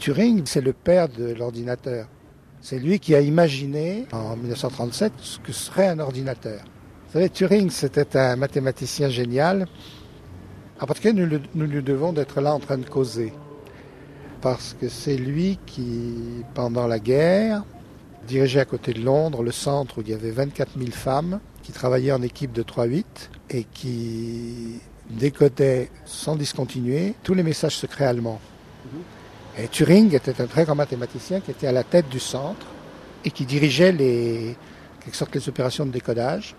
Turing, c'est le père de l'ordinateur. C'est lui qui a imaginé en 1937 ce que serait un ordinateur. Vous savez, Turing, c'était un mathématicien génial. En particulier, nous, nous, nous devons d'être là en train de causer. Parce que c'est lui qui, pendant la guerre, dirigeait à côté de Londres le centre où il y avait 24 000 femmes qui travaillaient en équipe de 3-8 et qui décodaient sans discontinuer tous les messages secrets allemands. Et Turing était un très grand mathématicien qui était à la tête du centre et qui dirigeait les, quelque sorte, les opérations de décodage.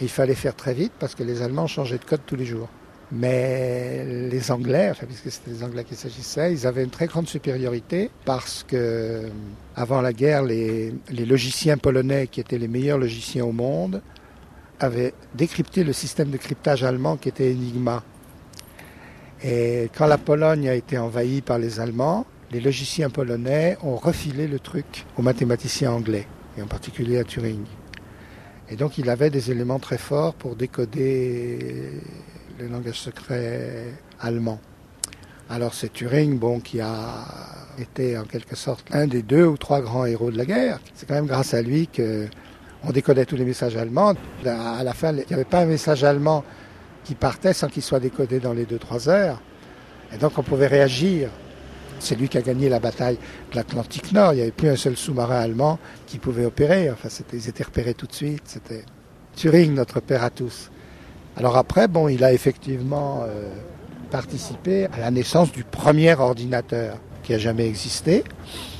Il fallait faire très vite parce que les Allemands changeaient de code tous les jours. Mais les Anglais, puisque c'était des Anglais qu'il s'agissait, ils avaient une très grande supériorité parce que, avant la guerre, les logiciens polonais, qui étaient les meilleurs logiciens au monde, avaient décrypté le système de cryptage allemand qui était Enigma. Et quand la Pologne a été envahie par les Allemands, les logiciens polonais ont refilé le truc aux mathématiciens anglais, et en particulier à Turing. Et donc il avait des éléments très forts pour décoder le langage secret allemand. Alors c'est Turing, bon, qui a été en quelque sorte un des deux ou trois grands héros de la guerre. C'est quand même grâce à lui que on décodait tous les messages allemands. À la fin, il n'y avait pas un message allemand qui partait sans qu'il soit décodé dans les 2-3 heures. Et donc on pouvait réagir. C'est lui qui a gagné la bataille de l'Atlantique Nord. Il n'y avait plus un seul sous-marin allemand qui pouvait opérer. Enfin, ils étaient repérés tout de suite. C'était Turing, notre père à tous. Alors après, bon, il a effectivement euh, participé à la naissance du premier ordinateur qui a jamais existé.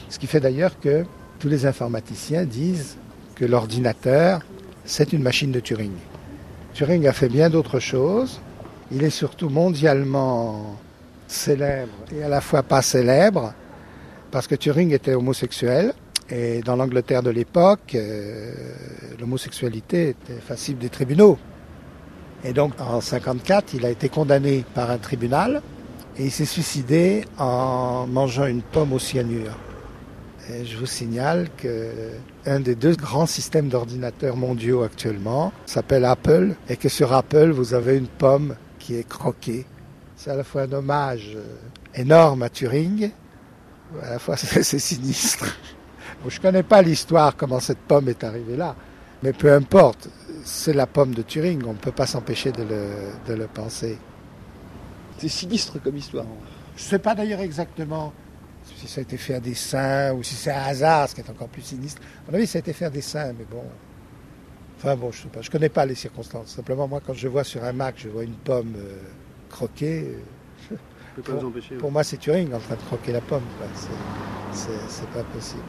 Ce qui fait d'ailleurs que tous les informaticiens disent que l'ordinateur, c'est une machine de Turing. Turing a fait bien d'autres choses. Il est surtout mondialement célèbre et à la fois pas célèbre parce que Turing était homosexuel et dans l'Angleterre de l'époque, euh, l'homosexualité était facile des tribunaux. Et donc en 54, il a été condamné par un tribunal et il s'est suicidé en mangeant une pomme au cyanure. Et je vous signale que un des deux grands systèmes d'ordinateurs mondiaux actuellement s'appelle Apple et que sur Apple, vous avez une pomme qui est croquée. C'est à la fois un hommage énorme à Turing, à la fois c'est sinistre. Bon, je ne connais pas l'histoire, comment cette pomme est arrivée là, mais peu importe, c'est la pomme de Turing, on ne peut pas s'empêcher de le, de le penser. C'est sinistre comme histoire. Je ne sais pas d'ailleurs exactement si ça a été fait à dessein ou si c'est un hasard, ce qui est encore plus sinistre. À mon avis, ça a été fait à dessein, mais bon. Enfin bon, je sais pas, je connais pas les circonstances. Simplement, moi, quand je vois sur un Mac, je vois une pomme euh, croquée. Euh, pour, pour moi, c'est Turing en train de croquer la pomme. C'est pas possible.